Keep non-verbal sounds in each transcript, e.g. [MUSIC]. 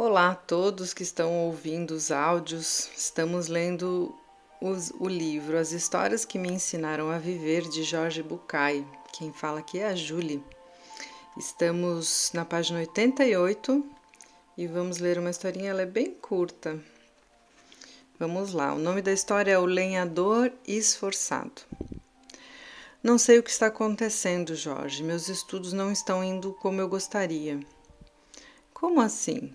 Olá a todos que estão ouvindo os áudios. Estamos lendo os, o livro As Histórias que Me Ensinaram a Viver, de Jorge Bucay. Quem fala aqui é a Julie. Estamos na página 88 e vamos ler uma historinha, ela é bem curta. Vamos lá, o nome da história é O Lenhador Esforçado. Não sei o que está acontecendo, Jorge. Meus estudos não estão indo como eu gostaria. Como assim?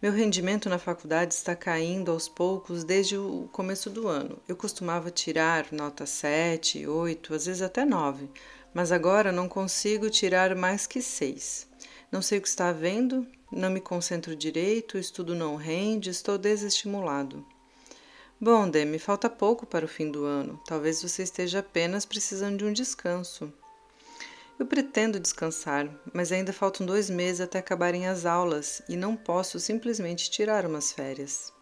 Meu rendimento na faculdade está caindo aos poucos desde o começo do ano. Eu costumava tirar nota 7, 8, às vezes até 9, mas agora não consigo tirar mais que 6. Não sei o que está havendo, não me concentro direito, o estudo não rende, estou desestimulado. Bom, Demi, falta pouco para o fim do ano. Talvez você esteja apenas precisando de um descanso. Eu pretendo descansar, mas ainda faltam dois meses até acabarem as aulas e não posso simplesmente tirar umas férias.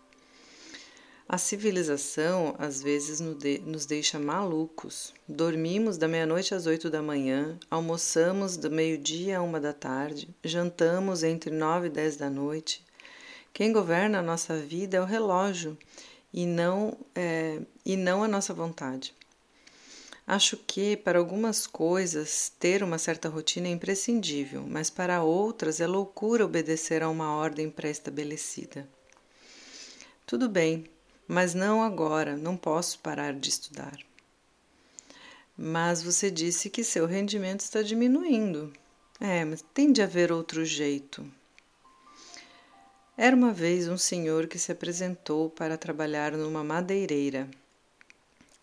A civilização às vezes nos deixa malucos. Dormimos da meia-noite às oito da manhã, almoçamos do meio-dia a uma da tarde, jantamos entre nove e dez da noite. Quem governa a nossa vida é o relógio e não, é, e não a nossa vontade. Acho que, para algumas coisas, ter uma certa rotina é imprescindível, mas para outras é loucura obedecer a uma ordem pré-estabelecida. Tudo bem, mas não agora, não posso parar de estudar. Mas você disse que seu rendimento está diminuindo. É, mas tem de haver outro jeito. Era uma vez um senhor que se apresentou para trabalhar numa madeireira.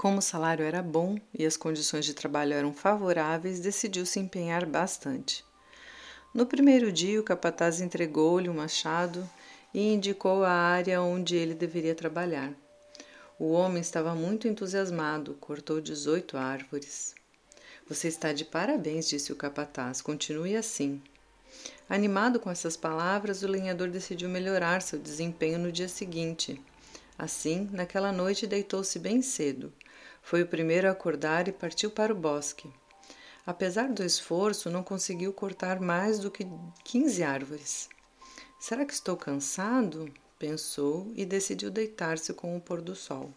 Como o salário era bom e as condições de trabalho eram favoráveis, decidiu se empenhar bastante. No primeiro dia, o capataz entregou-lhe um machado e indicou a área onde ele deveria trabalhar. O homem estava muito entusiasmado, cortou 18 árvores. Você está de parabéns, disse o capataz. Continue assim. Animado com essas palavras, o lenhador decidiu melhorar seu desempenho no dia seguinte. Assim, naquela noite deitou-se bem cedo. Foi o primeiro a acordar e partiu para o bosque. Apesar do esforço, não conseguiu cortar mais do que 15 árvores. Será que estou cansado? pensou e decidiu deitar-se com o pôr do sol.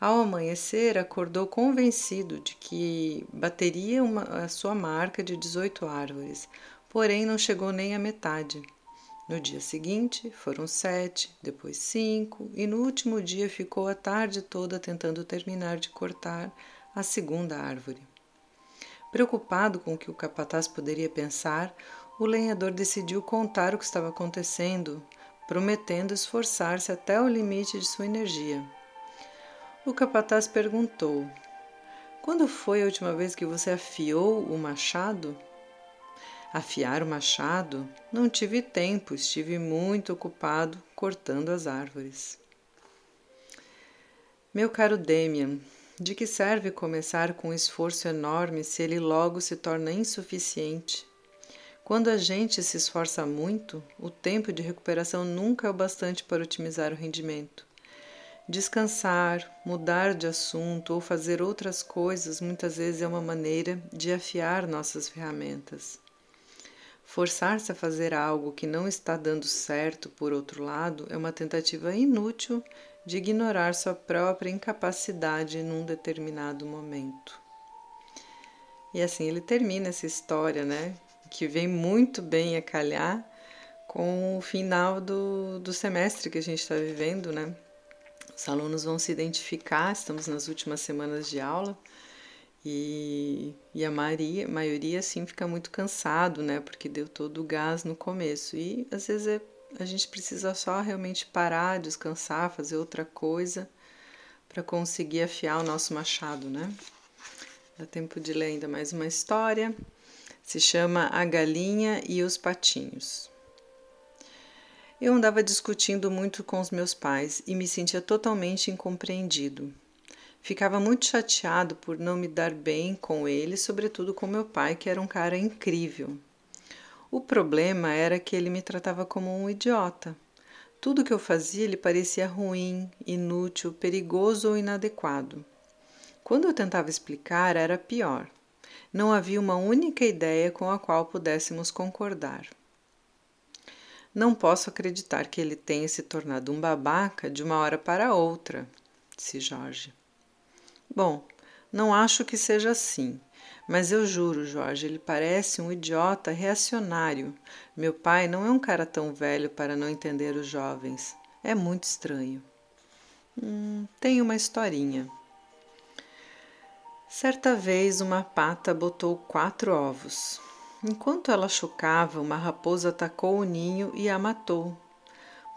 Ao amanhecer, acordou convencido de que bateria uma, a sua marca de 18 árvores, porém não chegou nem à metade. No dia seguinte foram sete, depois cinco, e no último dia ficou a tarde toda tentando terminar de cortar a segunda árvore. Preocupado com o que o capataz poderia pensar, o lenhador decidiu contar o que estava acontecendo, prometendo esforçar-se até o limite de sua energia. O capataz perguntou: Quando foi a última vez que você afiou o machado? Afiar o machado? Não tive tempo, estive muito ocupado cortando as árvores. Meu caro Demian, de que serve começar com um esforço enorme se ele logo se torna insuficiente? Quando a gente se esforça muito, o tempo de recuperação nunca é o bastante para otimizar o rendimento. Descansar, mudar de assunto ou fazer outras coisas muitas vezes é uma maneira de afiar nossas ferramentas. Forçar-se a fazer algo que não está dando certo, por outro lado, é uma tentativa inútil de ignorar sua própria incapacidade num determinado momento. E assim ele termina essa história, né? Que vem muito bem a calhar com o final do, do semestre que a gente está vivendo, né? Os alunos vão se identificar, estamos nas últimas semanas de aula e, e a maioria, maioria assim fica muito cansado, né? Porque deu todo o gás no começo. E às vezes é, a gente precisa só realmente parar, descansar, fazer outra coisa para conseguir afiar o nosso machado, né? Dá tempo de ler ainda mais uma história. Se chama A Galinha e os Patinhos. Eu andava discutindo muito com os meus pais e me sentia totalmente incompreendido. Ficava muito chateado por não me dar bem com ele, sobretudo com meu pai, que era um cara incrível. O problema era que ele me tratava como um idiota. Tudo que eu fazia lhe parecia ruim, inútil, perigoso ou inadequado. Quando eu tentava explicar, era pior. Não havia uma única ideia com a qual pudéssemos concordar. Não posso acreditar que ele tenha se tornado um babaca de uma hora para outra, disse Jorge. Bom, não acho que seja assim. Mas eu juro, Jorge, ele parece um idiota reacionário. Meu pai não é um cara tão velho para não entender os jovens. É muito estranho. Hum, tem uma historinha. Certa vez uma pata botou quatro ovos. Enquanto ela chocava, uma raposa atacou o ninho e a matou.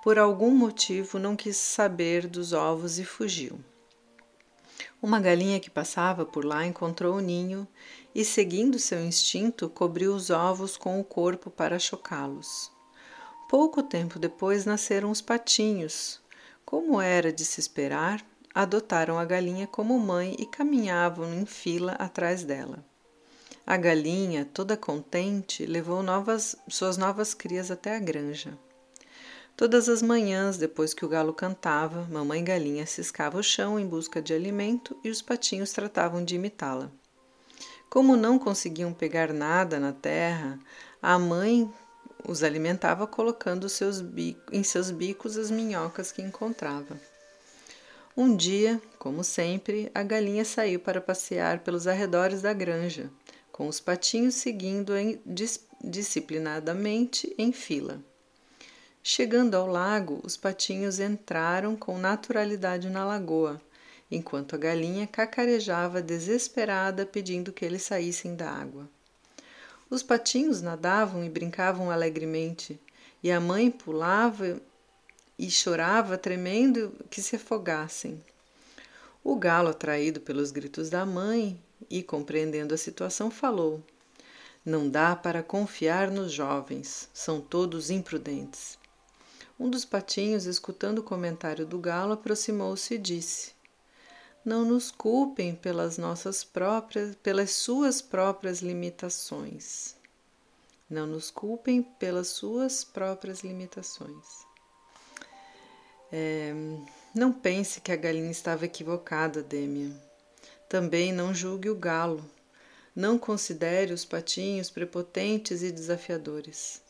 Por algum motivo não quis saber dos ovos e fugiu. Uma galinha que passava por lá encontrou o ninho e, seguindo seu instinto, cobriu os ovos com o corpo para chocá-los. Pouco tempo depois nasceram os patinhos. Como era de se esperar, adotaram a galinha como mãe e caminhavam em fila atrás dela. A galinha, toda contente, levou novas, suas novas crias até a granja. Todas as manhãs, depois que o galo cantava, mamãe galinha ciscava o chão em busca de alimento e os patinhos tratavam de imitá-la. Como não conseguiam pegar nada na terra, a mãe os alimentava colocando seus em seus bicos as minhocas que encontrava. Um dia, como sempre, a galinha saiu para passear pelos arredores da granja, com os patinhos seguindo dis disciplinadamente em fila. Chegando ao lago, os patinhos entraram com naturalidade na lagoa, enquanto a galinha cacarejava desesperada pedindo que eles saíssem da água. Os patinhos nadavam e brincavam alegremente, e a mãe pulava e chorava, tremendo que se afogassem. O galo, atraído pelos gritos da mãe e compreendendo a situação, falou: Não dá para confiar nos jovens, são todos imprudentes. Um dos patinhos, escutando o comentário do galo, aproximou-se e disse: Não nos culpem pelas nossas próprias, pelas suas próprias limitações. Não nos culpem pelas suas próprias limitações. É, não pense que a galinha estava equivocada, Demian. Também não julgue o galo. Não considere os patinhos prepotentes e desafiadores.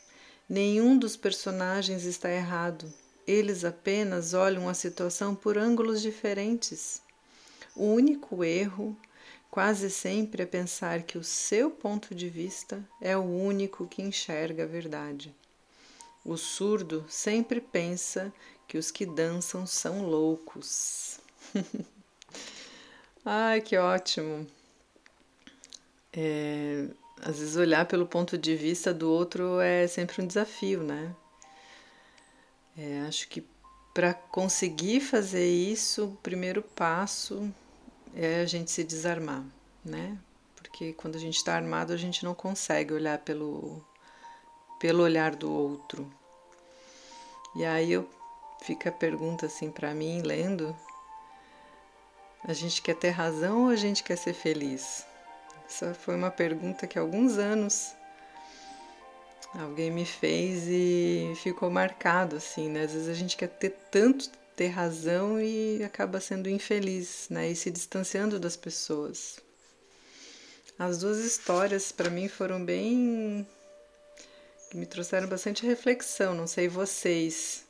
Nenhum dos personagens está errado. Eles apenas olham a situação por ângulos diferentes. O único erro, quase sempre, é pensar que o seu ponto de vista é o único que enxerga a verdade. O surdo sempre pensa que os que dançam são loucos. [LAUGHS] Ai, que ótimo! É, às vezes olhar pelo ponto de vista do outro é sempre um desafio, né? É, acho que para conseguir fazer isso, o primeiro passo é a gente se desarmar, né? Porque quando a gente está armado, a gente não consegue olhar pelo, pelo olhar do outro. E aí eu fica a pergunta assim para mim, lendo: a gente quer ter razão ou a gente quer ser feliz? Essa foi uma pergunta que há alguns anos alguém me fez e ficou marcado assim, né? Às vezes a gente quer ter tanto ter razão e acaba sendo infeliz, né? E se distanciando das pessoas. As duas histórias para mim foram bem que me trouxeram bastante reflexão, não sei vocês.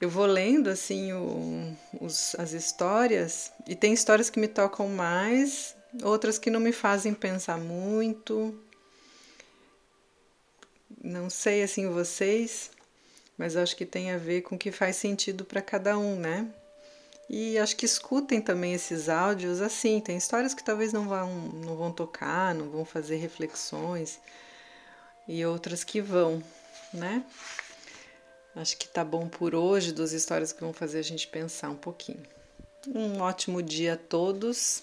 Eu vou lendo assim o, os, as histórias e tem histórias que me tocam mais outras que não me fazem pensar muito. Não sei assim vocês, mas acho que tem a ver com o que faz sentido para cada um, né? E acho que escutem também esses áudios assim. Tem histórias que talvez não vão, não vão tocar, não vão fazer reflexões, e outras que vão, né? Acho que tá bom por hoje, duas histórias que vão fazer a gente pensar um pouquinho. Um ótimo dia a todos